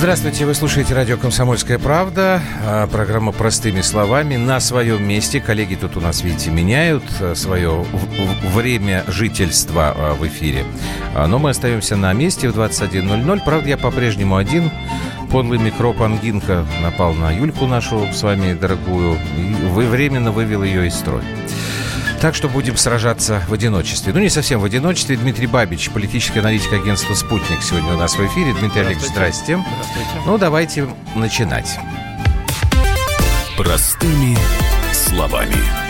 Здравствуйте, вы слушаете радио «Комсомольская правда», а, программа «Простыми словами». На своем месте, коллеги тут у нас, видите, меняют а, свое время жительства а, в эфире. Но мы остаемся на месте в 21.00. Правда, я по-прежнему один. Подлый микроб ангинка напал на Юльку нашу с вами дорогую. И временно вывел ее из строя. Так что будем сражаться в одиночестве. Ну, не совсем в одиночестве. Дмитрий Бабич, политический аналитик агентства «Спутник» сегодня у нас в эфире. Дмитрий Олегович, здрасте. Здравствуйте. Ну, давайте начинать. Простыми словами.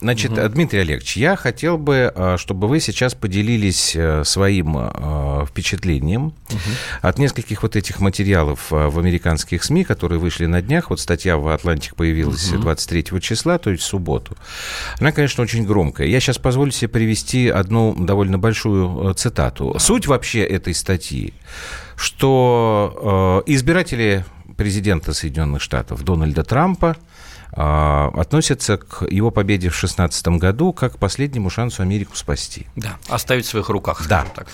Значит, угу. Дмитрий Олегович, я хотел бы, э, чтобы вы сейчас поделились э, своим э, впечатлением угу. от нескольких вот этих материалов в американских СМИ, которые вышли на днях. Вот статья в «Атлантик» появилась угу. 23 числа, то есть в субботу. Она, конечно, очень громкая. Я сейчас позволю себе привести одну довольно большую цитату. Суть вообще этой статьи, что избиратели президента Соединенных Штатов Дональда Трампа а, относятся к его победе в 2016 году как к последнему шансу Америку спасти. Да, оставить в своих руках, да. так.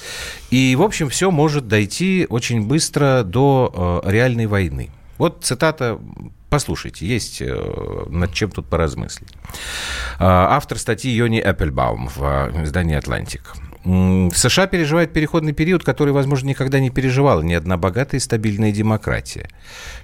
И, в общем, все может дойти очень быстро до э, реальной войны. Вот цитата Послушайте, есть э, над чем тут поразмыслить. А, автор статьи Йони Эппельбаум в э, издании «Атлантик». США переживает переходный период, который, возможно, никогда не переживала ни одна богатая и стабильная демократия.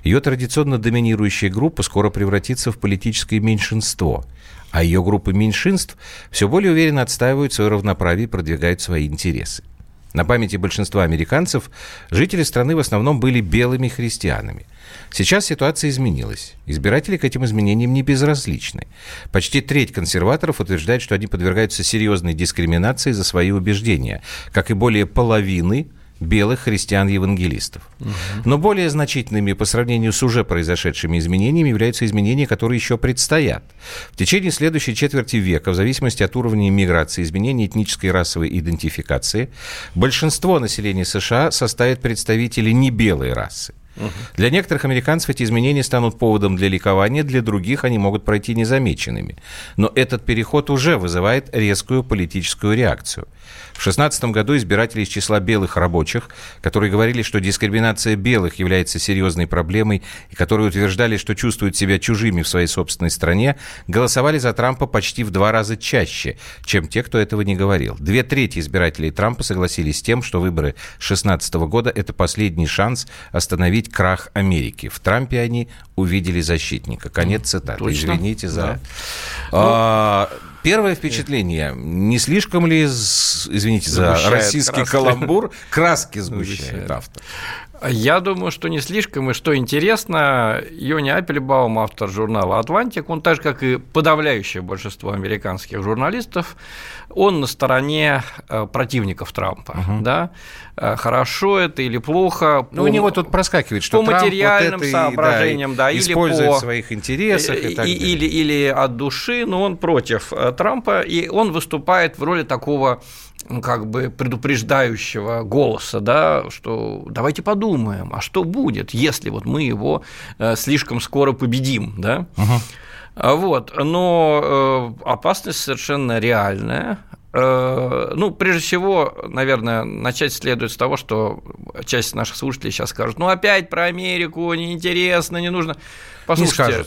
Ее традиционно доминирующая группа скоро превратится в политическое меньшинство, а ее группы меньшинств все более уверенно отстаивают свое равноправие и продвигают свои интересы. На памяти большинства американцев жители страны в основном были белыми христианами – Сейчас ситуация изменилась. Избиратели к этим изменениям не безразличны. Почти треть консерваторов утверждает, что они подвергаются серьезной дискриминации за свои убеждения, как и более половины белых христиан-евангелистов. Угу. Но более значительными по сравнению с уже произошедшими изменениями являются изменения, которые еще предстоят. В течение следующей четверти века, в зависимости от уровня иммиграции, изменений этнической и расовой идентификации, большинство населения США составит представители небелой расы. Для некоторых американцев эти изменения станут поводом для ликования, для других они могут пройти незамеченными. Но этот переход уже вызывает резкую политическую реакцию. В 2016 году избиратели из числа белых рабочих, которые говорили, что дискриминация белых является серьезной проблемой и которые утверждали, что чувствуют себя чужими в своей собственной стране, голосовали за Трампа почти в два раза чаще, чем те, кто этого не говорил. Две трети избирателей Трампа согласились с тем, что выборы 2016 года – это последний шанс остановить крах Америки. В Трампе они увидели защитника. Конец цитаты. Точно? Извините за... Да. А, Первое впечатление, не слишком ли, извините за российский краски. каламбур, краски сгущает автор? Я думаю, что не слишком, и что интересно, Йони Аппельбаум, автор журнала «Атлантик», он так же, как и подавляющее большинство американских журналистов, он на стороне э, противников Трампа, угу. да, э, хорошо это или плохо. Ну, по, у него тут проскакивает, что по Трамп материальным вот это соображениям, да, да или по, в своих интересах и, и так далее. Или, или от души, но он против э, Трампа, и он выступает в роли такого как бы предупреждающего голоса, да, что давайте подумаем, а что будет, если вот мы его э, слишком скоро победим, да? Uh-huh. Вот, но э, опасность совершенно реальная. Э, ну, прежде всего, наверное, начать следует с того, что часть наших слушателей сейчас скажут, ну, опять про Америку, неинтересно, не нужно. Послушайте, не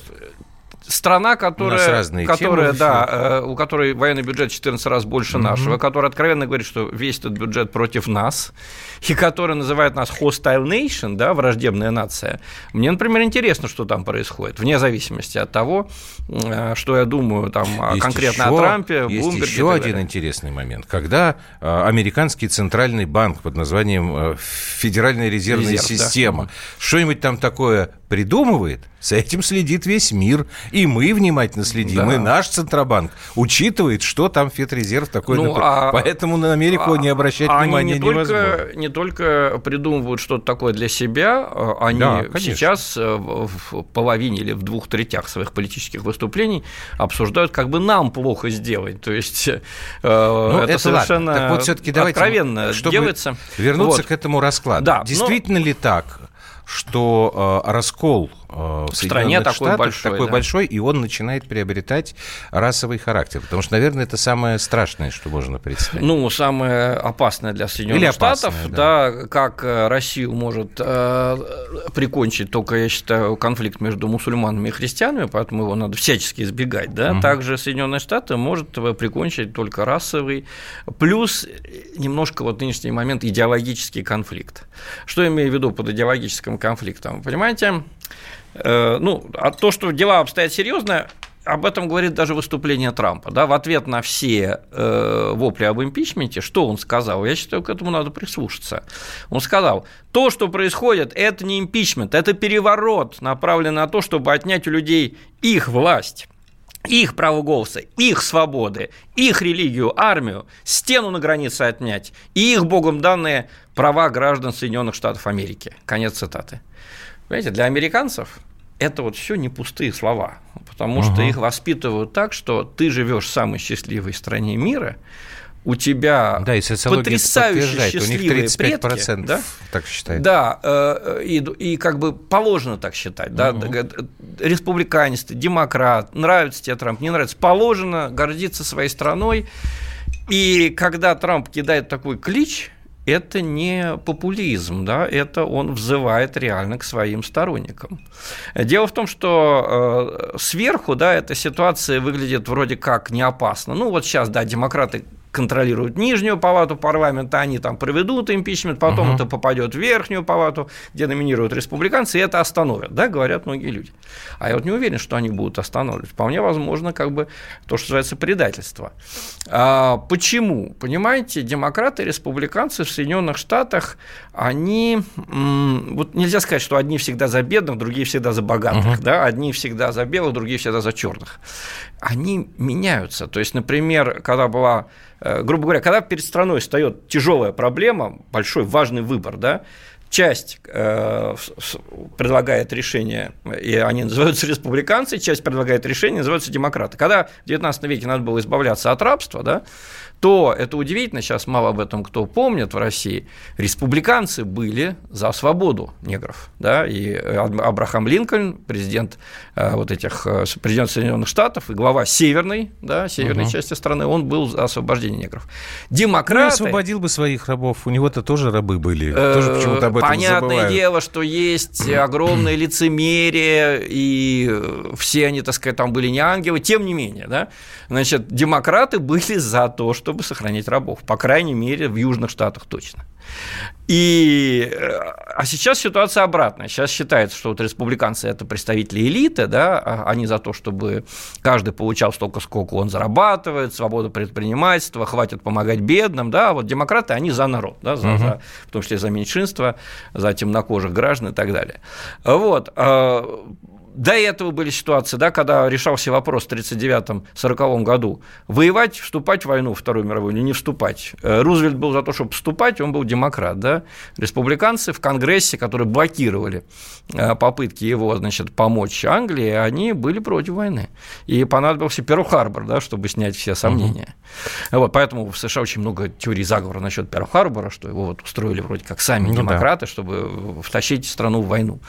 страна, которая, которая темы, да, э, у которой военный бюджет 14 раз больше угу. нашего, которая откровенно говорит, что весь этот бюджет против нас, и которая называет нас hostile nation, да, враждебная нация. Мне, например, интересно, что там происходит, вне зависимости от того, э, что я думаю там есть конкретно еще, о Трампе, Есть Блумберге еще один интересный момент, когда э, американский центральный банк под названием Федеральная резервная Резерв, система да. что-нибудь там такое придумывает, за этим следит весь мир. И мы внимательно следим, да. и наш Центробанк учитывает, что там Федрезерв такой. Ну, а, Поэтому на Америку а, не обращать а внимания не невозможно. Только, не только придумывают что-то такое для себя, а они да, сейчас э, в половине или в двух третях своих политических выступлений обсуждают, как бы нам плохо сделать. То есть э, ну, это, это совершенно так вот, все-таки давайте, откровенно чтобы делается. Вернуться вот. к этому раскладу. Да, Действительно но... ли так, что э, раскол в, в стране такой Штатах большой, такой да. большой, и он начинает приобретать расовый характер. Потому что, наверное, это самое страшное, что можно представить. Ну, самое опасное для Соединенных Или Штатов, опасное, да. да, как э, Россию может э, прикончить только, я считаю, конфликт между мусульманами и христианами, поэтому его надо всячески избегать, да. Угу. Также Соединенные Штаты может прикончить только расовый, плюс немножко вот нынешний момент идеологический конфликт. Что я имею в виду под идеологическим конфликтом? Понимаете, э, ну, а то, что дела обстоят серьезно, об этом говорит даже выступление Трампа. Да, в ответ на все э, вопли об импичменте, что он сказал? Я считаю, к этому надо прислушаться. Он сказал, то, что происходит, это не импичмент, это переворот, направленный на то, чтобы отнять у людей их власть их право голоса, их свободы, их религию, армию, стену на границе отнять и их богом данные права граждан Соединенных Штатов Америки. Конец цитаты. Понимаете, для американцев это вот все не пустые слова, потому угу. что их воспитывают так, что ты живешь в самой счастливой стране мира, у тебя да, и потрясающе счастливые у них 35% предки, да? так считают. Да, э, и, и как бы положено так считать. Угу. Да, республиканец, демократ, нравится тебе Трамп, не нравится, положено гордиться своей страной. И когда Трамп кидает такой клич, это не популизм, да, это он взывает реально к своим сторонникам. Дело в том, что э, сверху, да, эта ситуация выглядит вроде как не опасно. Ну, вот сейчас, да, демократы контролируют нижнюю палату парламента, они там проведут импичмент, потом угу. это попадет в верхнюю палату, где номинируют республиканцы, и это остановят, да, говорят многие люди. А я вот не уверен, что они будут останавливать. Вполне возможно, как бы то, что называется предательство. А, почему? Понимаете, демократы и республиканцы в Соединенных Штатах, они, вот нельзя сказать, что одни всегда за бедных, другие всегда за богатых, угу. да, одни всегда за белых, другие всегда за черных. Они меняются. То есть, например, когда была Э, грубо говоря, когда перед страной встает тяжелая проблема, большой важный выбор, да, часть э, предлагает решение, и они называются республиканцы, часть предлагает решение, называются демократы. Когда в XIX веке надо было избавляться от рабства, да, то это удивительно, сейчас мало об этом кто помнит в России, республиканцы были за свободу негров, да, и Абрахам Линкольн, президент э, вот этих, э, президент Соединенных Штатов и глава северной, да, северной угу. части страны, он был за освобождение негров. Демократы... Ну, освободил бы своих рабов, у него-то тоже рабы были, тоже почему-то об этом Понятное забывают. дело, что есть огромное лицемерие, и все они, так сказать, там были не ангелы, тем не менее, да, значит, демократы были за то, что чтобы сохранить рабов, по крайней мере, в Южных Штатах точно. И, э, а сейчас ситуация обратная. Сейчас считается, что вот республиканцы – это представители элиты, да, а они за то, чтобы каждый получал столько, сколько он зарабатывает, свобода предпринимательства, хватит помогать бедным, да, а вот демократы, они за народ, да, за, угу. за, в том числе за меньшинство, за темнокожих граждан и так далее. Вот. До этого были ситуации, да, когда решался вопрос в 1939-1940 году, воевать, вступать в войну, Вторую мировую, или не вступать. Э, Рузвельт был за то, чтобы вступать, он был демократ, да. Республиканцы в Конгрессе, которые блокировали э, попытки его, значит, помочь Англии, они были против войны. И понадобился Перл-Харбор, да, чтобы снять все сомнения. Угу. Вот, поэтому в США очень много теорий заговора насчет Перл-Харбора, что его вот устроили вроде как сами ну, демократы, да. чтобы втащить страну в войну.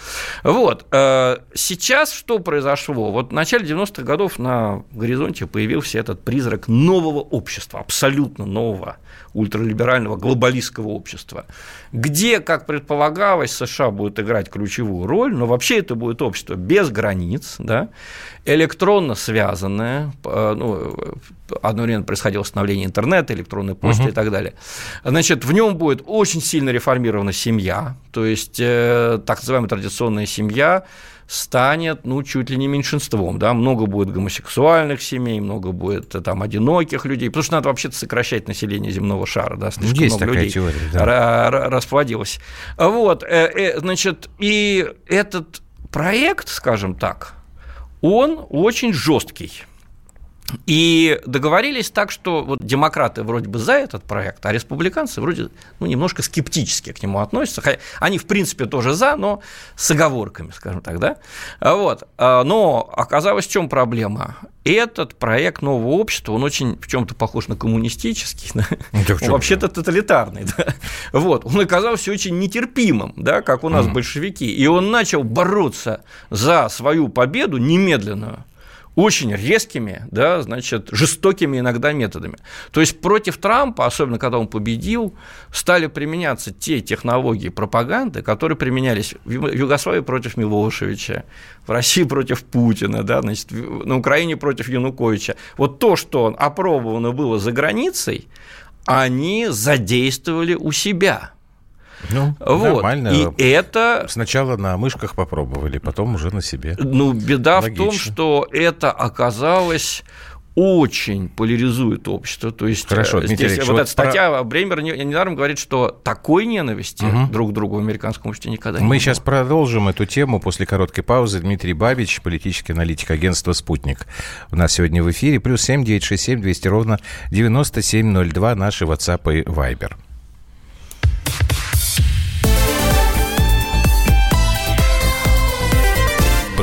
Вот. Э, сейчас сейчас что произошло? Вот в начале 90-х годов на горизонте появился этот призрак нового общества, абсолютно нового, ультралиберального глобалистского общества, где, как предполагалось, США будет играть ключевую роль, но вообще это будет общество без границ, да, электронно связанное, э, ну, одновременно происходило становление интернета, электронной почты uh-huh. и так далее. Значит, в нем будет очень сильно реформирована семья, то есть э, так называемая традиционная семья, станет, ну, чуть ли не меньшинством, да, много будет гомосексуальных семей, много будет э, там одиноких людей, потому что надо вообще-то сокращать население земного шара, да, слишком Есть много людей теория, да. расплодилось. Вот, э, э, значит, и этот проект, скажем так, он очень жесткий. И договорились так, что вот демократы вроде бы за этот проект, а республиканцы вроде ну, немножко скептически к нему относятся. Они, в принципе, тоже за, но с оговорками, скажем так. Да? Вот. А, но оказалось, в чем проблема? Этот проект нового общества, он очень в чем-то похож на коммунистический, да? он вообще-то тоталитарный. Да? Вот. Он оказался очень нетерпимым, да, как у нас mm. большевики. И он начал бороться за свою победу немедленную очень резкими, да, значит, жестокими иногда методами. То есть против Трампа, особенно когда он победил, стали применяться те технологии пропаганды, которые применялись в Югославии против Милошевича, в России против Путина, да, значит, на Украине против Януковича. Вот то, что опробовано было за границей, они задействовали у себя – ну, вот. нормально. И это... Сначала на мышках попробовали, потом уже на себе. Ну, беда Логично. в том, что это оказалось очень поляризует общество. То есть Хорошо, э, здесь вот, вот эта статья про... Бремер недаром говорит, что такой ненависти угу. друг к другу в американском обществе никогда Мы не Мы сейчас продолжим эту тему после короткой паузы. Дмитрий Бабич, политический аналитик агентства «Спутник». У нас сегодня в эфире. Плюс семь девять шесть семь двести ровно девяносто семь ноль два наши WhatsApp и Viber.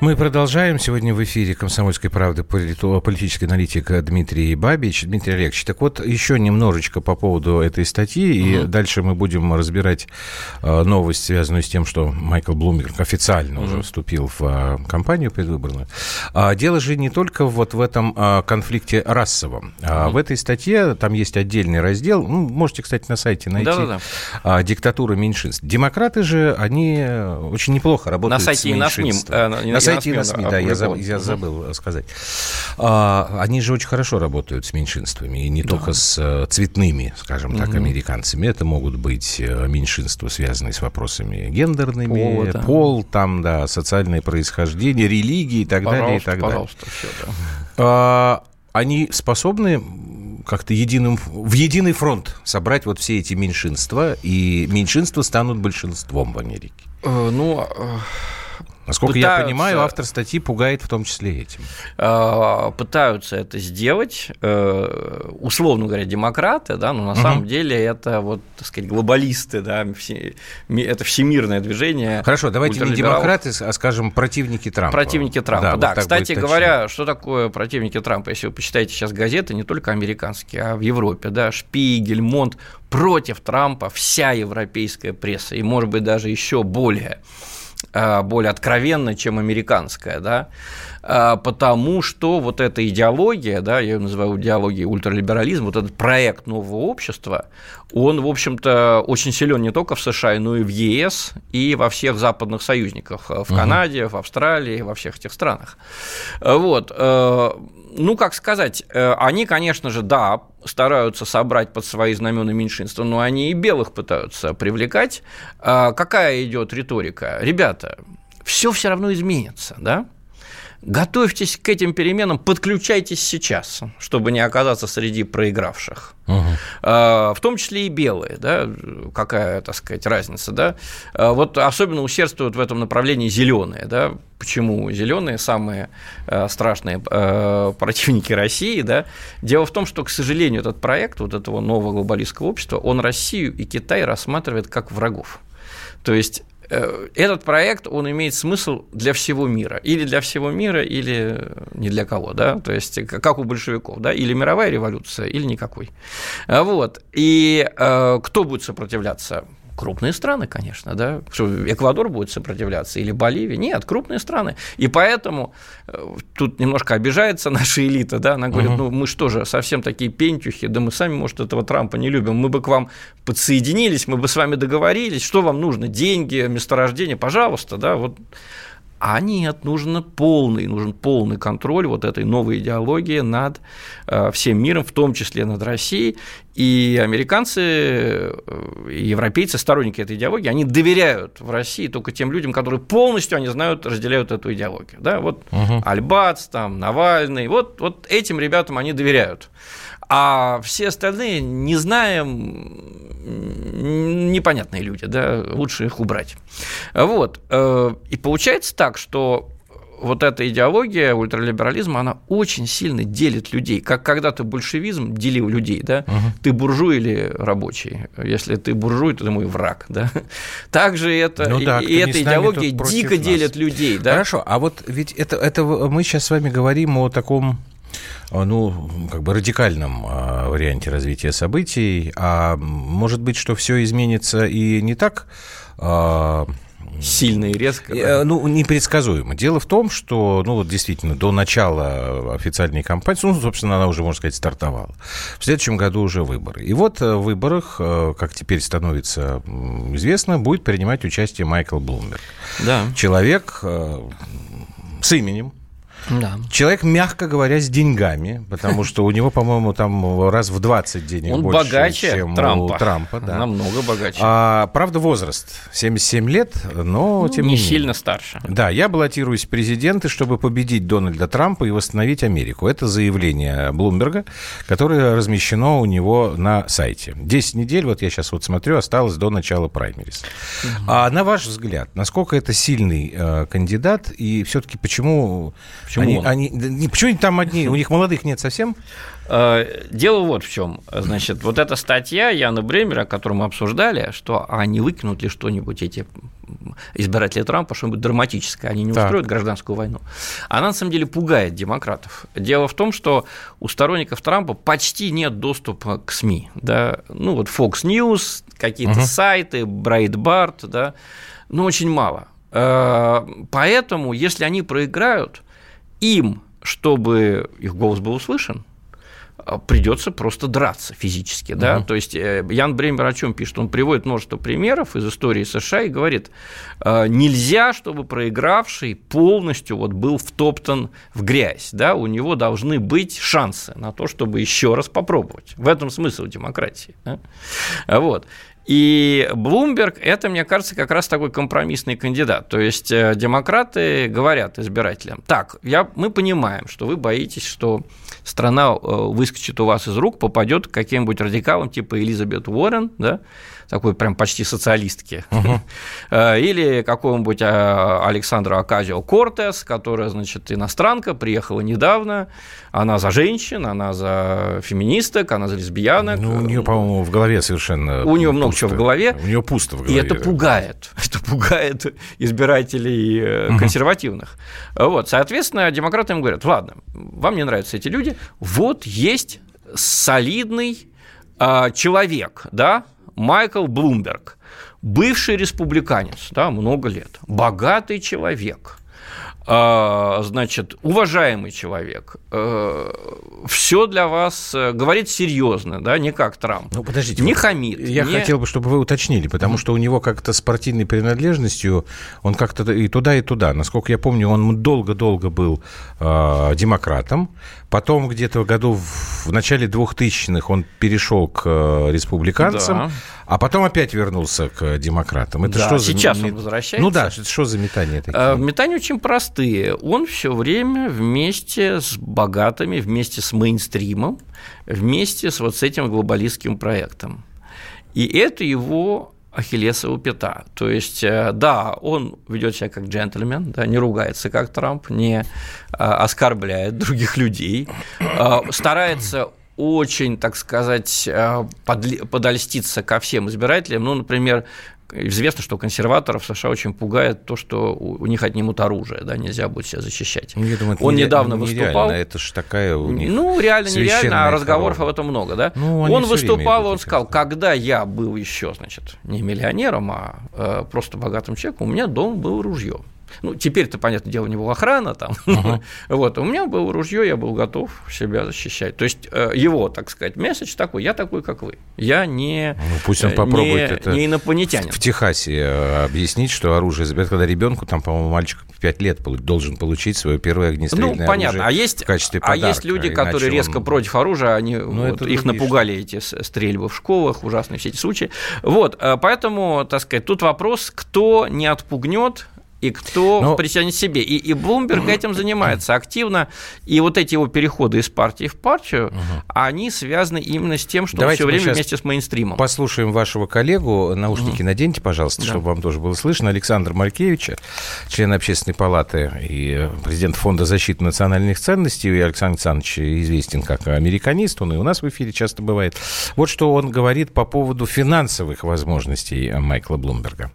Мы продолжаем. Сегодня в эфире «Комсомольской правды» политический аналитик Дмитрий Бабич. Дмитрий Олегович, так вот, еще немножечко по поводу этой статьи, угу. и дальше мы будем разбирать э, новость, связанную с тем, что Майкл Блумберг официально угу. уже вступил в э, кампанию предвыборную. А дело же не только вот в этом э, конфликте расовом. Угу. А в этой статье там есть отдельный раздел, ну, можете, кстати, на сайте найти, да «Диктатура меньшинств». Демократы же, они очень неплохо работают на сайте с меньшинством. И на, на сайте и на СМИ, да, я, заб, я забыл сказать. А, они же очень хорошо работают с меньшинствами, и не да. только с э, цветными, скажем так, угу. американцами. Это могут быть э, меньшинства, связанные с вопросами гендерными, Пола, да. пол, там, да, социальное происхождение, религии и так пожалуйста, далее. И так пожалуйста, далее. все, да. А, они способны как-то единым, в единый фронт собрать вот все эти меньшинства, и меньшинства станут большинством в Америке? Э, ну, Насколько пытаются, я понимаю, автор статьи пугает в том числе этим. А, пытаются это сделать, э, условно говоря, демократы, да, но на угу. самом деле это вот, так сказать, глобалисты, да, это всемирное движение. Хорошо, давайте не демократы, а, скажем, противники Трампа. Противники Трампа, да. да. Вот кстати говоря, что такое противники Трампа? Если вы почитаете сейчас газеты, не только американские, а в Европе, да, Шпигель, Монт, против Трампа вся европейская пресса, и, может быть, даже еще более Э, более откровенно, чем американская, да, э, потому что вот эта идеология, да, я ее называю идеологией ультралиберализма, вот этот проект нового общества, он, в общем-то, очень силен не только в США, но и в ЕС, и во всех западных союзниках, в Канаде, в Австралии, во всех этих странах. Вот, э, ну, как сказать, они, конечно же, да, стараются собрать под свои знамена меньшинства, но они и белых пытаются привлекать. А какая идет риторика? Ребята, все все равно изменится, да? Готовьтесь к этим переменам, подключайтесь сейчас, чтобы не оказаться среди проигравших. Угу. В том числе и белые, да, какая, так сказать, разница, да. А, вот особенно усердствуют в этом направлении зеленые, да. Почему зеленые самые а, страшные противники России, да? Дело в том, что, к сожалению, этот проект вот этого нового глобалистского общества, он Россию и Китай рассматривает как врагов. То есть этот проект, он имеет смысл для всего мира. Или для всего мира, или не для кого, да, то есть как у большевиков, да, или мировая революция, или никакой. Вот. И э, кто будет сопротивляться? Крупные страны, конечно, да. Что, Эквадор будет сопротивляться или Боливия? Нет, крупные страны. И поэтому э, тут немножко обижается наша элита, да, она говорит, угу. ну мы что же, совсем такие пентюхи, да мы сами, может, этого Трампа не любим, мы бы к вам подсоединились, мы бы с вами договорились, что вам нужно, деньги, месторождение, пожалуйста, да, вот а нет, нужен полный, нужен полный контроль вот этой новой идеологии над э, всем миром, в том числе над Россией. И американцы, э, и европейцы, сторонники этой идеологии, они доверяют в России только тем людям, которые полностью, они знают, разделяют эту идеологию. Да? Вот угу. Альбац, там, Навальный, вот, вот этим ребятам они доверяют. А все остальные не знаем, непонятные люди, да, лучше их убрать. Вот. Э, и получается так, что вот эта идеология ультралиберализма, она очень сильно делит людей. Как когда-то большевизм делил людей, да? Угу. Ты буржуй или рабочий? Если ты буржуй, то ты мой враг, да? Также это, ну, да, и эта идеология дико делит людей, да? Хорошо, а вот ведь это, это мы сейчас с вами говорим о таком ну, как бы радикальном а, варианте развития событий. А может быть, что все изменится и не так а, сильно и резко. Да? Ну, непредсказуемо. Дело в том, что, ну, вот действительно, до начала официальной кампании, ну, собственно, она уже, можно сказать, стартовала. В следующем году уже выборы. И вот э, в выборах, э, как теперь становится известно, будет принимать участие Майкл Блумберг. Да. Человек э, с именем, да. Человек, мягко говоря, с деньгами, потому что у него, по-моему, там раз в 20 денег Он больше, богаче чем Трампа. у Трампа. Да. Намного богаче. А, правда, возраст 77 лет, но ну, тем не не сильно менее. старше. Да, я баллотируюсь в президенты, чтобы победить Дональда Трампа и восстановить Америку. Это заявление Блумберга, которое размещено у него на сайте. 10 недель, вот я сейчас вот смотрю, осталось до начала праймерис. Угу. А на ваш взгляд, насколько это сильный э, кандидат и все-таки почему, почему они, они не, почему там одни, у них молодых нет совсем? Э, дело вот в чем. Значит, вот эта статья Яна Бремера, которую мы обсуждали, что а не выкинут ли что-нибудь эти избиратели Трампа, что-нибудь драматическое, они не так. устроят гражданскую войну. Она на самом деле пугает демократов. Дело в том, что у сторонников Трампа почти нет доступа к СМИ. Да? Ну вот Fox News, какие-то угу. сайты, Breitbart, да, но очень мало. Э, поэтому, если они проиграют, им, чтобы их голос был услышан, а, придется просто драться физически, да, угу. то есть э, Ян Бремер о чем пишет, он приводит множество примеров из истории США и говорит, «А, нельзя, чтобы проигравший полностью вот был втоптан в грязь, да, у него должны быть шансы на то, чтобы еще раз попробовать, в этом смысл демократии, да? вот, и Блумберг – это, мне кажется, как раз такой компромиссный кандидат. То есть э, демократы говорят избирателям, так, я, мы понимаем, что вы боитесь, что страна э, выскочит у вас из рук, попадет к каким-нибудь радикалам типа Элизабет Уоррен, да, такой прям почти социалистки, uh-huh. или какого-нибудь а, Александра Аказио Кортес, которая, значит, иностранка, приехала недавно, она за женщин, она за феминисток, она за лесбиянок. Ну, у нее, по-моему, в голове совершенно У нее много чего в голове. У нее пусто в голове. И это пугает, это пугает избирателей uh-huh. консервативных. Вот, соответственно, демократы им говорят, ладно, вам не нравятся эти люди, вот есть солидный а, человек, да, Майкл Блумберг, бывший республиканец, да, много лет, богатый человек, а, значит, уважаемый человек, э, все для вас э, говорит серьезно, да, не как Трамп. Ну, подождите. Не хамит. Я не... хотел бы, чтобы вы уточнили, потому что у него как-то спортивной принадлежностью, он как-то и туда, и туда. Насколько я помню, он долго-долго был э, демократом, потом где-то в году в начале 2000-х он перешел к э, республиканцам, да. а потом опять вернулся к демократам. Это да, что сейчас за... он возвращается. Ну да, что за метания такие? Э, метания очень простые. Он все время вместе с богатыми, вместе с мейнстримом, вместе с вот с этим глобалистским проектом. И это его Ахиллесова пята. То есть, э, да, он ведет себя как джентльмен, да, не ругается как Трамп, не а, оскорбляет других людей, а, старается очень, так сказать, э, подольститься ко всем избирателям. Ну, например, известно, что консерваторов США очень пугает то, что у, них отнимут оружие, да, нельзя будет себя защищать. Ну, я думаю, Он не, недавно не выступал. Это же такая у них Ну, реально нереально, а разговоров об этом много, да? Ну, он выступал, он сказал, когда я был еще, значит, не миллионером, а э, просто богатым человеком, у меня дома было ружье. Ну, теперь-то, понятное дело, у него охрана там. Uh-huh. вот, у меня было ружье, я был готов себя защищать. То есть э, его, так сказать, месседж такой, я такой, как вы. Я не, ну, пусть он попробует не, это не инопланетянин. В Техасе э, объяснить, что оружие забирают, когда ребенку, там, по-моему, мальчик в 5 лет должен получить свое первое огнестрельное ну, понятно. а есть, в качестве подарка. А есть люди, которые резко он... против оружия, они, ну, вот, их напугали эти стрельбы в школах, ужасные все эти случаи. Вот, поэтому, так сказать, тут вопрос, кто не отпугнет и кто Но... притянет себе. И, и Блумберг этим занимается активно. И вот эти его переходы из партии в партию, угу. они связаны именно с тем, что Давайте он все время вместе с мейнстримом. Послушаем вашего коллегу. Наушники угу. наденьте, пожалуйста, да. чтобы вам тоже было слышно. Александр Маркевича, член Общественной палаты и президент Фонда защиты национальных ценностей. И Александр Александрович известен как американист. Он и у нас в эфире часто бывает. Вот что он говорит по поводу финансовых возможностей Майкла Блумберга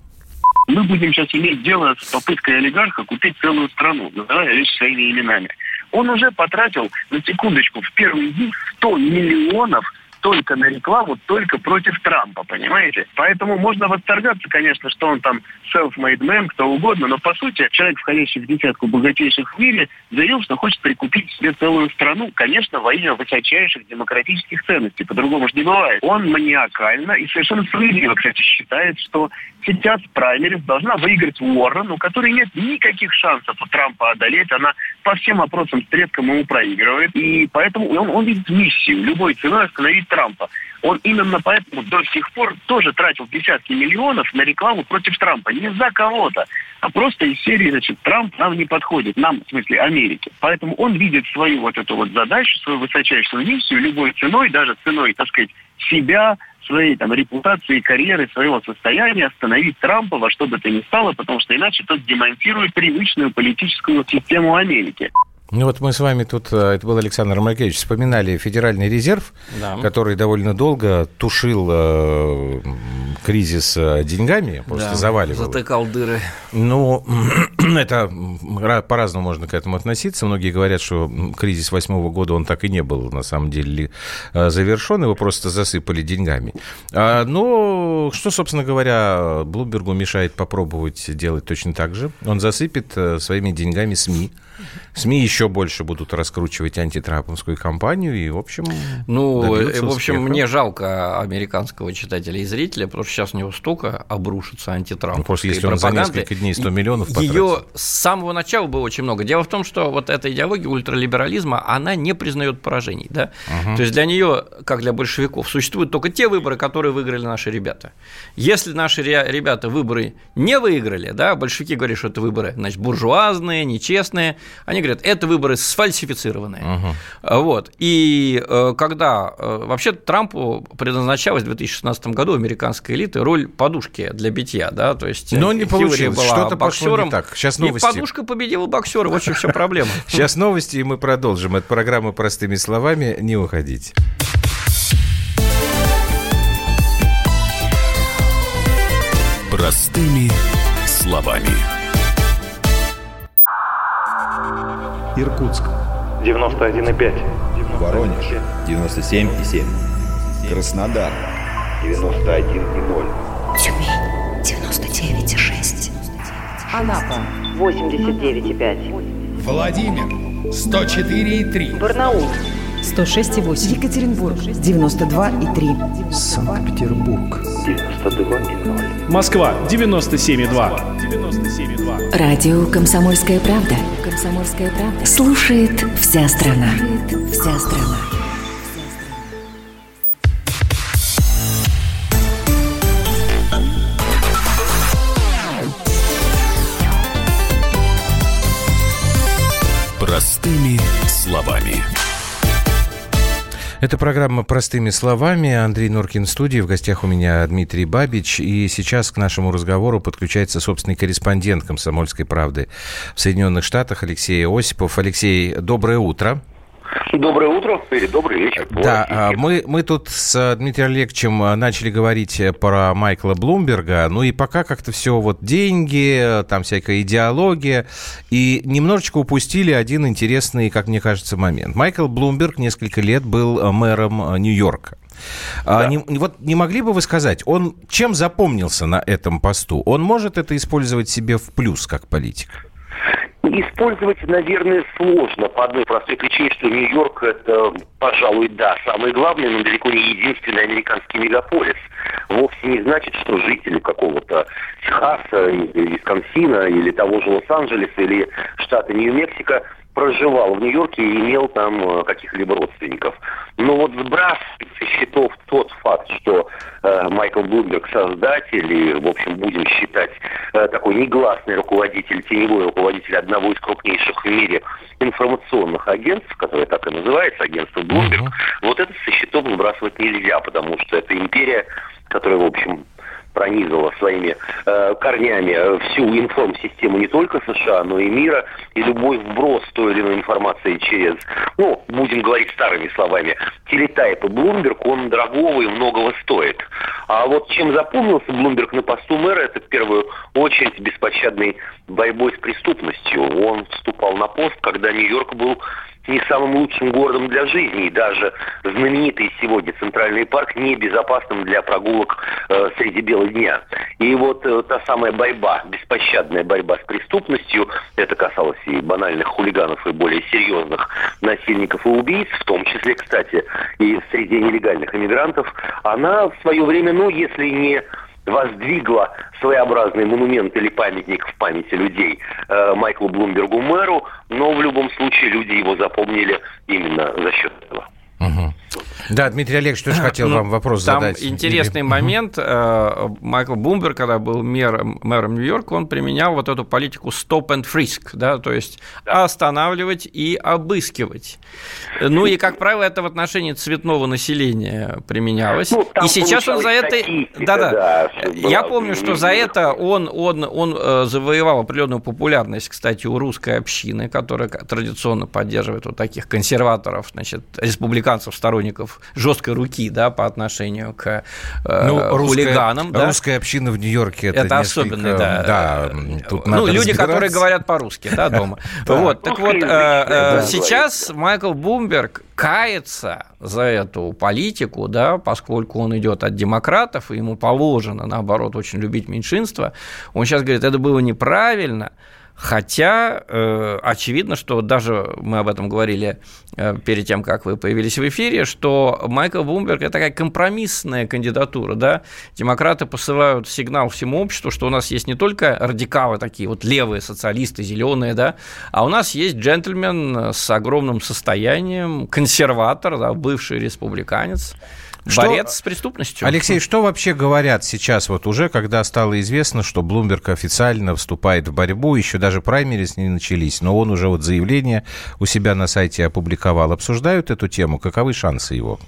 мы будем сейчас иметь дело с попыткой олигарха купить целую страну, называя вещи своими именами. Он уже потратил, на секундочку, в первый день 100 миллионов только на рекламу, только против Трампа, понимаете? Поэтому можно восторгаться, конечно, что он там self-made man, кто угодно, но по сути человек, входящий в десятку богатейших в мире, заявил, что хочет прикупить себе целую страну, конечно, во имя высочайших демократических ценностей, по-другому же не бывает. Он маниакально и совершенно справедливо, кстати, считает, что сейчас праймерис должна выиграть Уоррен, у которой нет никаких шансов у Трампа одолеть. Она по всем опросам с ему проигрывает. И поэтому он, он видит миссию любой ценой остановить Трампа. Он именно поэтому до сих пор тоже тратил десятки миллионов на рекламу против Трампа. Не за кого-то, а просто из серии, значит, Трамп нам не подходит, нам, в смысле, Америке. Поэтому он видит свою вот эту вот задачу, свою высочайшую миссию любой ценой, даже ценой, так сказать, себя, своей там репутации, карьеры, своего состояния остановить Трампа во что бы то ни стало, потому что иначе тот демонтирует привычную политическую систему Америки. Ну вот мы с вами тут, э, это был Александр Маркевич, вспоминали Федеральный резерв, да. который довольно долго тушил э, кризис э, деньгами, просто да, заваливал. Затыкал дыры. Ну, это по-разному можно к этому относиться. Многие говорят, что кризис восьмого года, он так и не был, на самом деле, э, завершен, его просто засыпали деньгами. А, но что, собственно говоря, Блумбергу мешает попробовать делать точно так же? Он засыпет своими деньгами СМИ, СМИ еще больше будут раскручивать антитрамповскую кампанию и, в общем, Ну, в общем, успеха. мне жалко американского читателя и зрителя, потому что сейчас у него столько обрушится антитрамп. Ну, просто если он за несколько дней 100 миллионов потратит. Ее с самого начала было очень много. Дело в том, что вот эта идеология ультралиберализма, она не признает поражений. Да? Угу. То есть для нее, как для большевиков, существуют только те выборы, которые выиграли наши ребята. Если наши ребята выборы не выиграли, да, большевики говорят, что это выборы значит, буржуазные, нечестные, они говорят, это выборы сфальсифицированные. Угу. Вот. И э, когда э, вообще Трампу предназначалась в 2016 году американской элиты роль подушки для битья, да, то есть Но не получилось, что-то пошло не так. Сейчас новости. И подушка победила боксера, вот в чем проблема. Сейчас новости, и мы продолжим. Это программа «Простыми словами». Не уходите. Простыми словами. Иркутск. 91,5. Воронеж. 97,7. Краснодар. 91,0. Тюмень. 99,6. Анапа. 89,5. Владимир. 104,3. Барнаул. 106,8. Екатеринбург. 92,3. Санкт-Петербург. 92,0. Москва. 97,2. 97,2. Радио «Комсомольская правда». «Комсомольская правда». Слушает вся страна. Слушает вся страна. Простыми словами. Это программа «Простыми словами». Андрей Норкин в студии. В гостях у меня Дмитрий Бабич. И сейчас к нашему разговору подключается собственный корреспондент «Комсомольской правды» в Соединенных Штатах Алексей Осипов. Алексей, доброе утро. Доброе утро или добрый вечер. Да, а, мы, мы тут с Дмитрием Олеговичем а, начали говорить про Майкла Блумберга, ну и пока как-то все вот деньги, там всякая идеология, и немножечко упустили один интересный, как мне кажется, момент. Майкл Блумберг несколько лет был мэром Нью-Йорка. Да. Не, вот не могли бы вы сказать, он чем запомнился на этом посту? Он может это использовать себе в плюс как политик? Использовать, наверное, сложно по одной простой причине, что Нью-Йорк это, пожалуй, да, самый главный, но далеко не единственный американский мегаполис. Вовсе не значит, что жители какого-то Техаса, Висконсина, или того же Лос-Анджелеса, или штата Нью-Мексико проживал в Нью-Йорке и имел там э, каких-либо родственников. Но вот сбрасывать со счетов тот факт, что э, Майкл Блумберг создатель и, в общем, будем считать, э, такой негласный руководитель, теневой руководитель одного из крупнейших в мире информационных агентств, которое так и называется, агентство Bloomberg, uh-huh. вот это со счетов сбрасывать нельзя, потому что это империя, которая, в общем, пронизывала своими э, корнями э, всю информ-систему не только США, но и мира, и любой вброс той или иной информации через, ну, будем говорить старыми словами, телетайп и Блумберг, он дорогого и многого стоит. А вот чем запомнился Блумберг на посту мэра, это в первую очередь беспощадной борьбой с преступностью. Он вступал на пост, когда Нью-Йорк был не самым лучшим городом для жизни, и даже знаменитый сегодня Центральный парк небезопасным для прогулок э, среди бела дня. И вот э, та самая борьба, беспощадная борьба с преступностью, это касалось и банальных хулиганов, и более серьезных насильников и убийц, в том числе, кстати, и среди нелегальных иммигрантов, она в свое время, ну, если не воздвигла своеобразный монумент или памятник в памяти людей э, Майклу Блумбергу мэру, но в любом случае люди его запомнили именно за счет этого. Угу. Да, Дмитрий Олегович тоже хотел ну, вам вопрос там задать. интересный Или... момент. Э, Майкл Бумбер, когда был мэром, мэром Нью-Йорка, он применял вот эту политику stop and frisk, да, то есть останавливать и обыскивать. Ну и, как правило, это в отношении цветного населения применялось. Ну, и сейчас он за это... Да-да. Да, Я помню, что за это он, он, он э, завоевал определенную популярность, кстати, у русской общины, которая традиционно поддерживает вот таких консерваторов, значит, республиканцев, сторонников жесткой руки, да, по отношению к э, ну, хулиганам. Русская, да? русская община в Нью-Йорке это, это несколько, особенно, да. да тут ну, люди, которые говорят по-русски, да, дома. Вот, так вот, э, э, сейчас Майкл Бумберг кается за эту политику, да, поскольку он идет от демократов, и ему положено, наоборот, очень любить меньшинство. Он сейчас говорит, это было неправильно, Хотя э, очевидно, что даже мы об этом говорили э, перед тем, как вы появились в эфире, что Майкл Блумберг – это такая компромиссная кандидатура. Да? Демократы посылают сигнал всему обществу, что у нас есть не только радикалы такие, вот левые социалисты, зеленые, да, а у нас есть джентльмен с огромным состоянием, консерватор, да, бывший республиканец, что, борец с преступностью. Алексей, что вообще говорят сейчас, вот уже, когда стало известно, что Блумберг официально вступает в борьбу, еще даже праймерис не начались, но он уже вот заявление у себя на сайте опубликовал. Обсуждают эту тему? Каковы шансы его?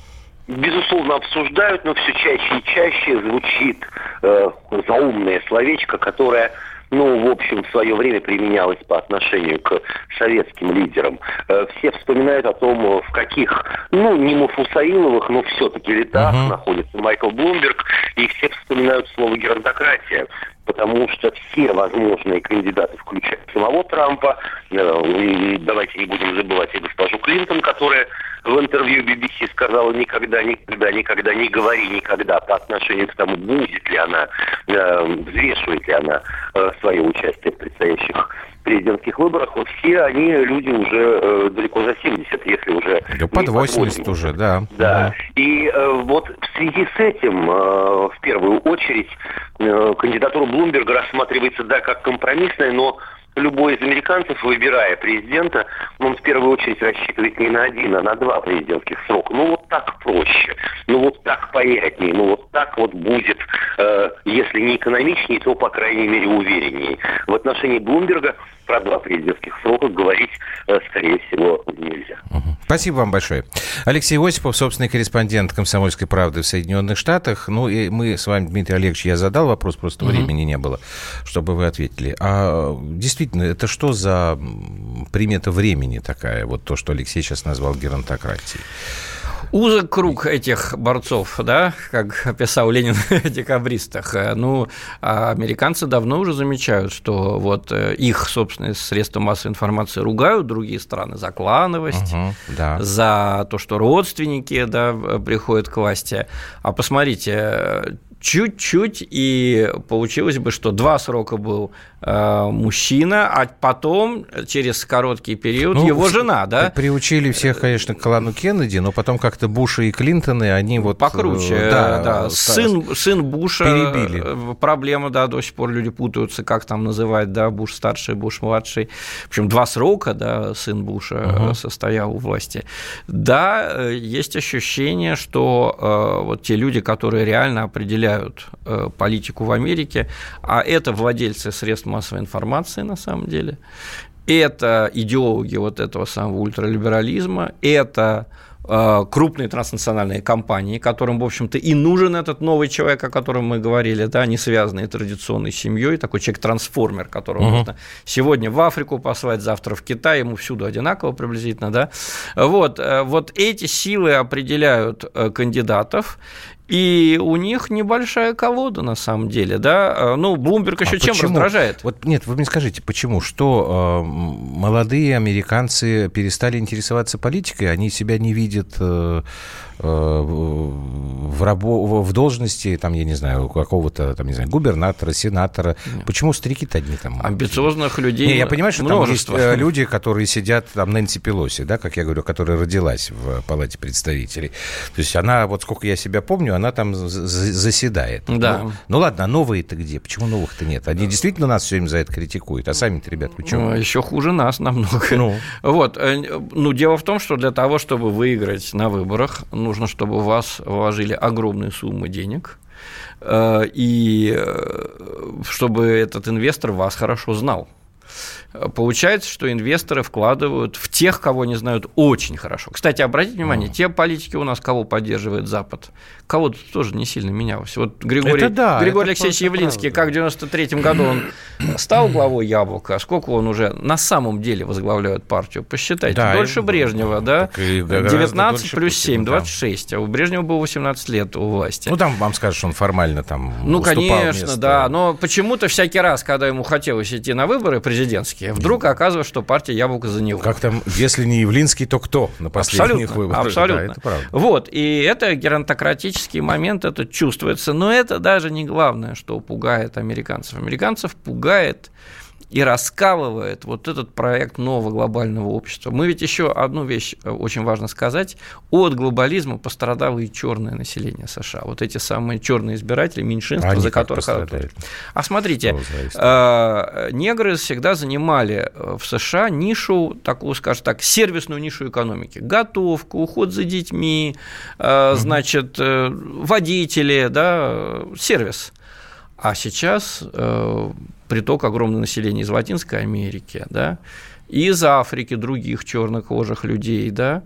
Безусловно, обсуждают, но все чаще и чаще звучит э, заумное словечко, которое ну, в общем, в свое время применялось по отношению к советским лидерам. Э, все вспоминают о том, в каких, ну, не Мафусаиловых, но все-таки летах uh-huh. находится Майкл Блумберг, и все вспоминают слово геронтократия потому что все возможные кандидаты, включая самого Трампа, э, давайте не будем забывать и госпожу Клинтон, которая в интервью BBC сказала никогда, никогда, никогда, не говори никогда по отношению к тому, будет ли она, э, взвешивает ли она э, свое участие в предстоящих президентских выборах, вот все они люди уже э, далеко за 70, если уже... Да под 80 уже, да. Да. И э, вот в связи с этим, э, в первую очередь, э, кандидатура Блумберга рассматривается, да, как компромиссная, но любой из американцев, выбирая президента, он в первую очередь рассчитывает не на один, а на два президентских срока. Ну вот вот так проще, ну вот так понятнее, ну вот так вот будет, э, если не экономичнее, то, по крайней мере, увереннее. В отношении Блумберга про два президентских срока говорить, э, скорее всего, нельзя. Спасибо вам большое. Алексей Осипов, собственный корреспондент «Комсомольской правды» в Соединенных Штатах. Ну, и мы с вами, Дмитрий Олегович, я задал вопрос, просто угу. времени не было, чтобы вы ответили. А действительно, это что за примета времени такая, вот то, что Алексей сейчас назвал геронтократией? Узок круг этих борцов, да, как описал Ленин в декабристах. Ну, а американцы давно уже замечают, что вот э, их собственные средства массовой информации ругают другие страны за клановость, угу, да. за то, что родственники да, приходят к власти. А посмотрите, чуть-чуть, и получилось бы, что два срока был э, мужчина, а потом, через короткий период, ну, его жена, да? Приучили всех, конечно, к клану Кеннеди, но потом как-то Буша и Клинтоны, они вот... Покруче, э, да, да. Сын, сын Буша, перебили. Э, проблема, да, до сих пор люди путаются, как там называть, да, Буш старший, Буш младший. Общем, два срока, да, сын Буша угу. состоял у власти. Да, есть ощущение, что вот те люди, которые реально определяют э, политику в Америке, а это владельцы средств массовой информации на самом деле, это идеологи вот этого самого ультралиберализма, это э, крупные транснациональные компании, которым, в общем-то, и нужен этот новый человек, о котором мы говорили, да, не связанный традиционной семьей, такой человек-трансформер, которого uh-huh. можно сегодня в Африку послать, завтра в Китай, ему всюду одинаково приблизительно, да. Вот, э, вот эти силы определяют кандидатов, и у них небольшая колода на самом деле, да. А, ну, Блумберг еще а чем почему? раздражает? Вот нет, вы мне скажите, почему? Что э, молодые американцы перестали интересоваться политикой, они себя не видят э, Э, в, рабо, в должности, там, я не знаю, какого-то, там, не знаю, губернатора, сенатора. Нет. Почему старики-то одни там? Амбициозных людей не, Я понимаю, что множество. там есть э, люди, которые сидят, там, Нэнси Пелоси, да, как я говорю, которая родилась в Палате представителей. То есть она, вот сколько я себя помню, она там заседает. Да. Ну, ну ладно, а новые-то где? Почему новых-то нет? Они действительно нас все время за это критикуют, а сами-то, ребят, почему? Ну, Еще хуже нас намного. Ну. Вот. Э, ну, дело в том, что для того, чтобы выиграть на выборах, нужно, чтобы в вас вложили огромные суммы денег, э, и э, чтобы этот инвестор вас хорошо знал. Получается, что инвесторы вкладывают в тех, кого не знают очень хорошо. Кстати, обратите внимание, те политики у нас, кого поддерживает Запад, кого-то тоже не сильно менялось. Вот Григорий, да, Григорий Алексеевич Явлинский, правда. как в 93 году он стал главой Яблока, а сколько он уже на самом деле возглавляет партию? Посчитайте. Да, дольше Брежнева, да? 19 плюс 7, 26. Да. А у Брежнева было 18 лет у власти. Ну, там вам скажут, что он формально там Ну, конечно, вместо... да. Но почему-то всякий раз, когда ему хотелось идти на выборы президентские, вдруг оказывается, что партия Яблоко за него. Как там, если не Явлинский, то кто на последних абсолютно, выборах? Абсолютно. Да, это правда. Вот, и это геронтократический момент, это чувствуется. Но это даже не главное, что пугает американцев. Американцев пугает и раскалывает вот этот проект нового глобального общества. Мы ведь еще одну вещь э, очень важно сказать. От глобализма пострадало и черное население США. Вот эти самые черные избиратели, меньшинства, Они за которых... А смотрите, э, негры всегда занимали э, в США нишу, такую, скажем так, сервисную нишу экономики. Готовка, уход за детьми, значит, водители, да, сервис. А сейчас приток огромного населения из Латинской Америки, да, из Африки, других чернокожих людей, да,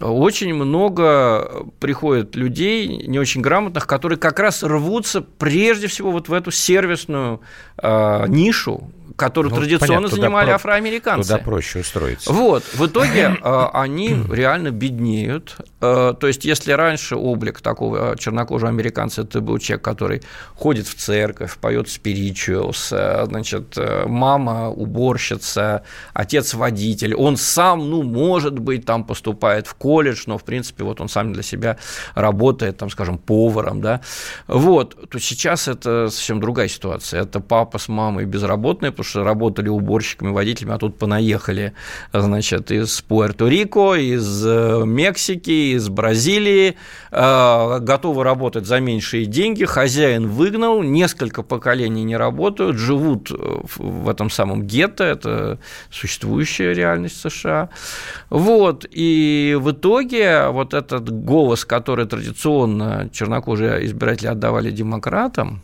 очень много приходит людей не очень грамотных, которые как раз рвутся прежде всего вот в эту сервисную э, нишу, которую ну, традиционно понятно, занимали туда афроамериканцы. Туда проще устроиться. Вот, в итоге э, они реально беднеют. Э, то есть, если раньше облик такого чернокожего американца это был человек, который ходит в церковь, поет спиричуэлс, э, значит, мама уборщица, отец водитель, он сам, ну, может быть, там поступает в колледж, но, в принципе, вот он сам для себя работает, там, скажем, поваром, да, вот, то сейчас это совсем другая ситуация. Это папа с мамой безработные, потому что работали уборщиками, водителями, а тут понаехали, значит, из Пуэрто-Рико, из э, Мексики, из Бразилии, э, готовы работать за меньшие деньги, хозяин выгнал, несколько поколений не работают, живут живут в этом самом гетто, это существующая реальность США. Вот, и в итоге вот этот голос, который традиционно чернокожие избиратели отдавали демократам,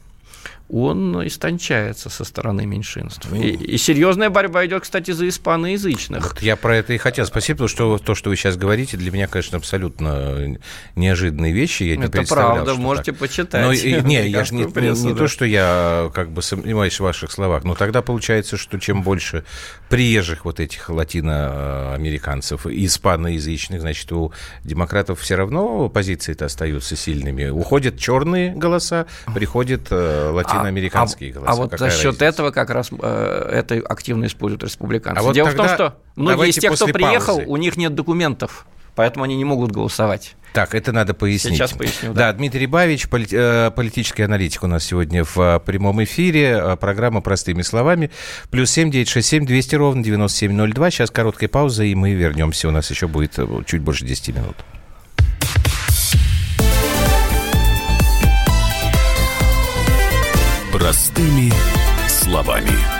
он истончается со стороны меньшинств. Ну, и, и серьезная борьба идет, кстати, за испаноязычных. Вот я про это и хотел спросить, потому что то, что вы сейчас говорите, для меня, конечно, абсолютно неожиданные вещи. Я не это правда, можете так. почитать. Но, и, не, я же не, прессу, не, да. то, что я как бы сомневаюсь в ваших словах, но тогда получается, что чем больше приезжих вот этих латиноамериканцев, испаноязычных, значит, у демократов все равно позиции-то остаются сильными. Уходят черные голоса, приходят э, латиноамериканские а, голоса. А вот Какая за счет разница? этого как раз э, это активно используют республиканцы. А вот Дело в том, что многие из тех, кто приехал, паузы. у них нет документов, поэтому они не могут голосовать. Так, это надо пояснить. Сейчас поясню. Да, да Дмитрий Бавич, полит, э, политический аналитик у нас сегодня в э, прямом эфире. Э, программа «Простыми словами». Плюс семь девять шесть семь двести ровно девяносто семь ноль два. Сейчас короткая пауза, и мы вернемся. У нас еще будет чуть больше 10 минут. Простыми словами.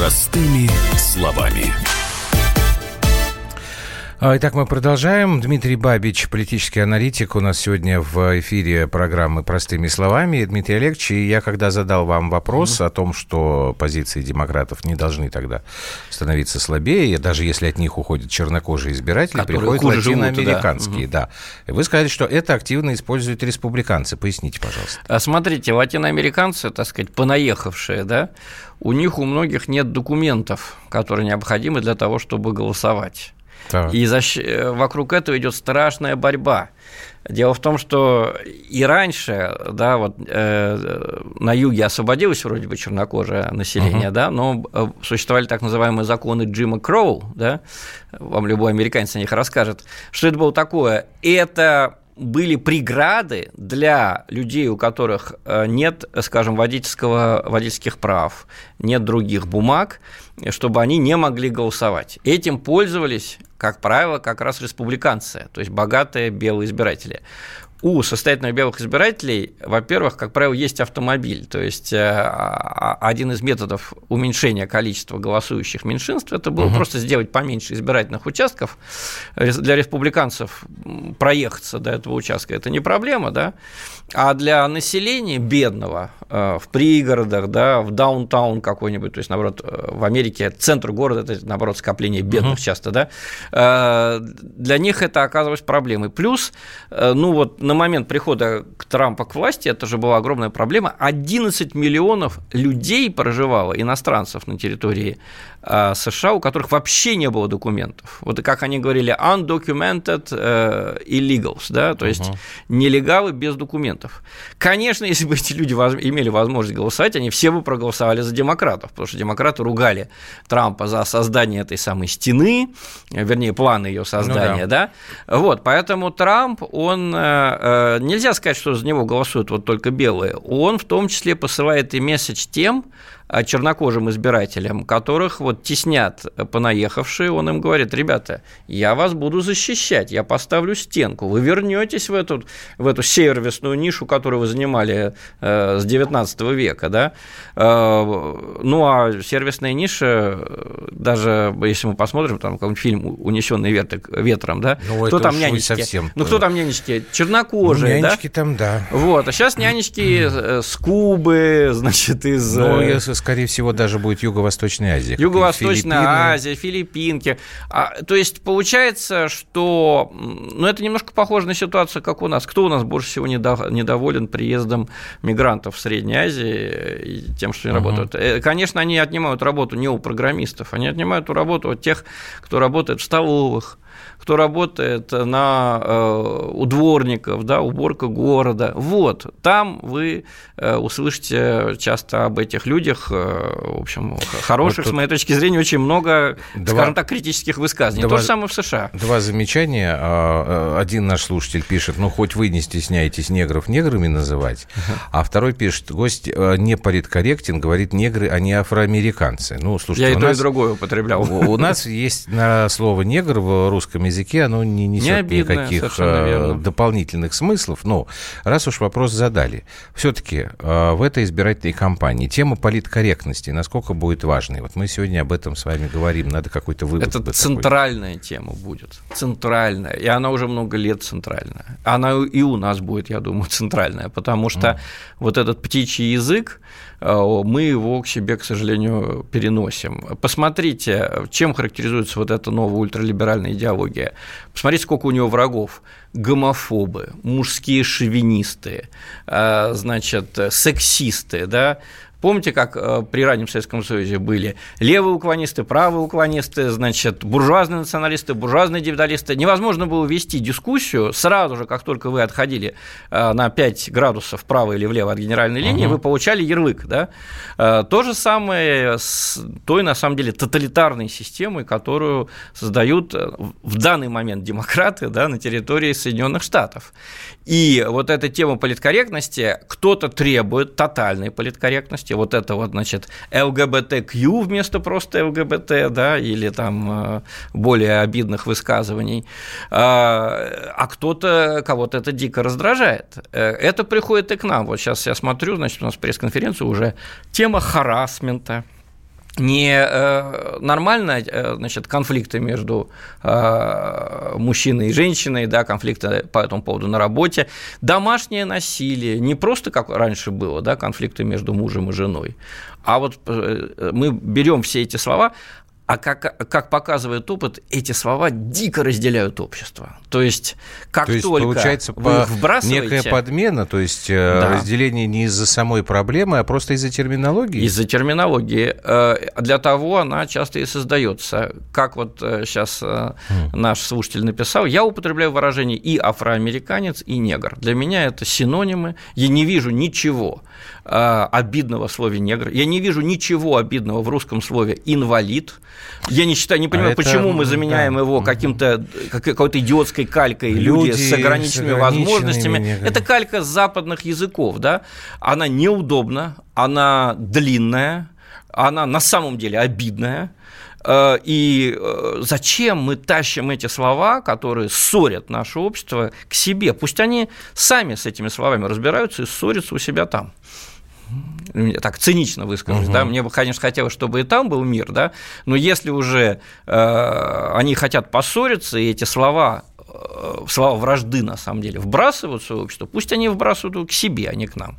Простыми словами. Итак, мы продолжаем. Дмитрий Бабич, политический аналитик, у нас сегодня в эфире программы «Простыми словами». Дмитрий Олегович, и я когда задал вам вопрос mm-hmm. о том, что позиции демократов не должны тогда становиться слабее, даже если от них уходят чернокожие избиратели, Которые приходят латиноамериканские. Живут, да. да. Вы сказали, что это активно используют республиканцы. Поясните, пожалуйста. А смотрите, латиноамериканцы, так сказать, понаехавшие, да, у них у многих нет документов, которые необходимы для того, чтобы голосовать. Так. И за, э, вокруг этого идет страшная борьба. Дело в том, что и раньше, да, вот э, на юге освободилось вроде бы чернокожее население, uh-huh. да, но э, существовали так называемые законы Джима Кроу, да, вам любой американец о них расскажет. Что это было такое? Это были преграды для людей, у которых э, нет, скажем, водительского, водительских прав, нет других бумаг, чтобы они не могли голосовать. Этим пользовались, как правило, как раз республиканцы, то есть богатые белые избиратели у состоятельных белых избирателей, во-первых, как правило, есть автомобиль. То есть э, а, один из методов уменьшения количества голосующих меньшинств это было угу. просто сделать поменьше избирательных участков. Для республиканцев проехаться до этого участка это не проблема, да. А для населения бедного э, в пригородах, да, в даунтаун какой-нибудь, то есть, наоборот, э, в Америке центр города это, наоборот, скопление бедных угу. часто, да, для них это оказывалось проблемой. Плюс, ну вот на момент прихода к Трампа к власти это же была огромная проблема. 11 миллионов людей проживало, иностранцев на территории Э, США, у которых вообще не было документов. Вот как они говорили, undocumented э, illegals, да, то есть нелегалы без документов. Конечно, если бы эти люди имели возможность голосовать, они все бы проголосовали за демократов, потому что демократы ругали Трампа за создание этой самой стены, вернее, планы ее создания, ну, да. да. Вот, поэтому Трамп, он, э, нельзя сказать, что за него голосуют вот только белые, он в том числе посылает и месседж тем, чернокожим избирателям, которых вот теснят понаехавшие, он им говорит, ребята, я вас буду защищать, я поставлю стенку, вы вернетесь в эту, в эту сервисную нишу, которую вы занимали э, с 19 века, да, э, ну, а сервисная ниша, даже если мы посмотрим, там, какой-нибудь фильм «Унесенный ветром», да, ну, кто там нянечки? Совсем... Ну, кто там нянечки? Чернокожие, ну, нянечки да? там, да. Вот, а сейчас нянечки э, с Кубы, значит, из... Ну, скорее всего, даже будет Юго-Восточная Азия. Юго-Восточная Азия, Филиппинки. А, то есть получается, что ну, это немножко похоже на ситуацию, как у нас. Кто у нас больше всего недоволен приездом мигрантов в Средней Азии и тем, что они uh-huh. работают? Э, конечно, они отнимают работу не у программистов, они отнимают работу от тех, кто работает в столовых, кто работает на, э, у дворников, да, уборка города. Вот, там вы э, услышите часто об этих людях, э, в общем, хороших, вот с моей точки зрения, очень много, два, скажем так, критических высказываний. Два, То же самое в США. Два замечания. А, один наш слушатель пишет, ну, хоть вы не стесняетесь негров неграми называть, а второй пишет, гость не политкорректен, говорит негры, а не афроамериканцы. Ну, слушайте, Я и то, и другое употреблял. У нас есть на слово негр в русском языке, оно не несет не обидно, никаких э, дополнительных смыслов. Но раз уж вопрос задали, все-таки э, в этой избирательной кампании тема политкорректности насколько будет важной? Вот мы сегодня об этом с вами говорим, надо какой-то вывод. Это центральная такой. тема будет, центральная, и она уже много лет центральная. Она и у нас будет, я думаю, центральная, потому что mm. вот этот птичий язык, мы его к себе, к сожалению, переносим. Посмотрите, чем характеризуется вот эта новая ультралиберальная идеология. Посмотрите, сколько у него врагов. Гомофобы, мужские шовинисты, э, значит, сексисты, да, Помните, как э, при раннем Советском Союзе были левые уклонисты, правые уклонисты, значит, буржуазные националисты, буржуазные индивидуалисты. Невозможно было вести дискуссию сразу же, как только вы отходили э, на 5 градусов вправо или влево от генеральной линии, угу. вы получали ярлык. Да? Э, то же самое с той, на самом деле, тоталитарной системой, которую создают в данный момент демократы да, на территории Соединенных Штатов. И вот эта тема политкорректности, кто-то требует тотальной политкорректности, вот это вот, значит, ЛГБТQ вместо просто ЛГБТ, да, или там э, более обидных высказываний, а, а кто-то, кого-то это дико раздражает. Э, это приходит и к нам. Вот сейчас я смотрю, значит, у нас пресс-конференция уже тема харасмента, не э, нормально, э, значит, конфликты между э, мужчиной и женщиной, да, конфликты по этому поводу на работе, домашнее насилие, не просто как раньше было, да, конфликты между мужем и женой, а вот мы берем все эти слова, а как, как показывает опыт, эти слова дико разделяют общество. То есть, как то есть, только получается, вы их вбрасываете... некая подмена, то есть э, да. разделение не из-за самой проблемы, а просто из-за терминологии? Из-за терминологии. Э, для того она часто и создается. Как вот сейчас э, хм. наш слушатель написал, я употребляю выражение и афроамериканец, и негр. Для меня это синонимы. Я не вижу ничего обидного в слове негр. Я не вижу ничего обидного в русском слове инвалид. Я не считаю, не а понимаю, а почему это, мы заменяем да. его каким-то какой-то идиотской калькой люди, люди с ограниченными, с ограниченными возможностями. Неграми. Это калька западных языков, да? Она неудобна, она длинная, она на самом деле обидная. Э, и э, зачем мы тащим эти слова, которые ссорят наше общество, к себе? Пусть они сами с этими словами разбираются и ссорятся у себя там так цинично выскажусь, угу. да, мне бы, конечно, хотелось, чтобы и там был мир, да, но если уже э, они хотят поссориться, и эти слова э, слова вражды, на самом деле, вбрасывают в свое общество, пусть они вбрасывают к себе, а не к нам.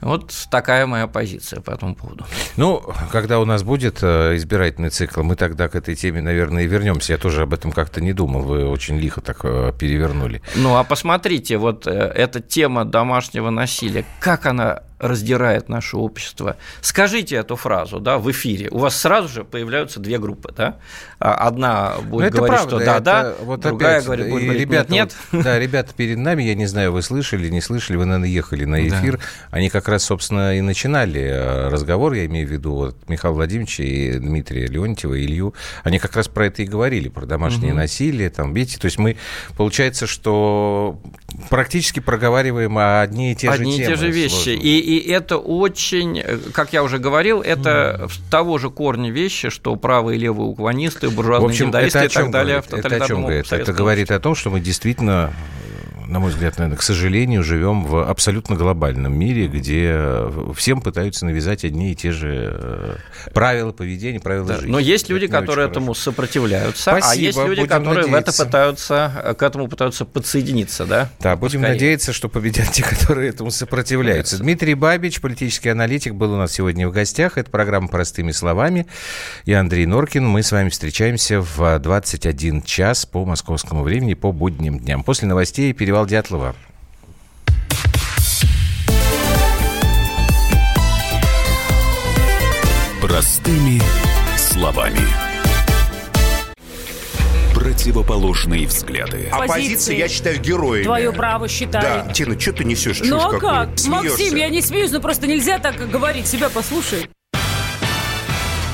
Вот такая моя позиция по этому поводу. Ну, когда у нас будет э, избирательный цикл, мы тогда к этой теме, наверное, и вернемся. Я тоже об этом как-то не думал. Вы очень лихо так э, перевернули. Ну, а посмотрите, вот эта тема домашнего насилия, как она раздирает наше общество. Скажите эту фразу да, в эфире. У вас сразу же появляются две группы. Да? А, одна будет ну, говорить, правда, что да, да, вот другая опять, говорит, будет говорить, ребята, нет, нет. да, ребята перед нами, я не знаю, вы слышали, не слышали, вы, наверное, ехали на эфир. Да. Они как раз, собственно, и начинали э, разговор, я имею в виду вот, Михаила Владимировича и Дмитрия Леонтьева, и Илью. Они как раз про это и говорили, про домашнее угу. насилие. Там, видите, то есть мы, получается, что практически проговариваем одни и те одни же темы. Одни и те же вещи. И и это очень, как я уже говорил, это mm. того же корня вещи, что правые и левые уклонисты, буржуазные индивидуалисты и так далее говорит? в это о чем говорит? Это говорит о том, что мы действительно на мой взгляд, наверное, к сожалению, живем в абсолютно глобальном мире, где всем пытаются навязать одни и те же э, правила поведения, правила да, жизни. Но есть люди, это которые этому хорошо. сопротивляются, а Спасибо, а есть люди, которые надеяться. в это пытаются, к этому пытаются подсоединиться, да? Да, будем Поскорее. надеяться, что победят те, которые этому сопротивляются. Дмитрий Бабич, политический аналитик, был у нас сегодня в гостях. Это программа «Простыми словами». Я Андрей Норкин. Мы с вами встречаемся в 21 час по московскому времени, по будним дням. После новостей перевод Перевал Дятлова. Простыми словами. Противоположные взгляды. Оппозиция, я считаю, героями. Твое право считаю. Да, Тина, что ты несешь? Ну а как? Смеешься. Максим, я не смеюсь, но просто нельзя так говорить. Себя послушай.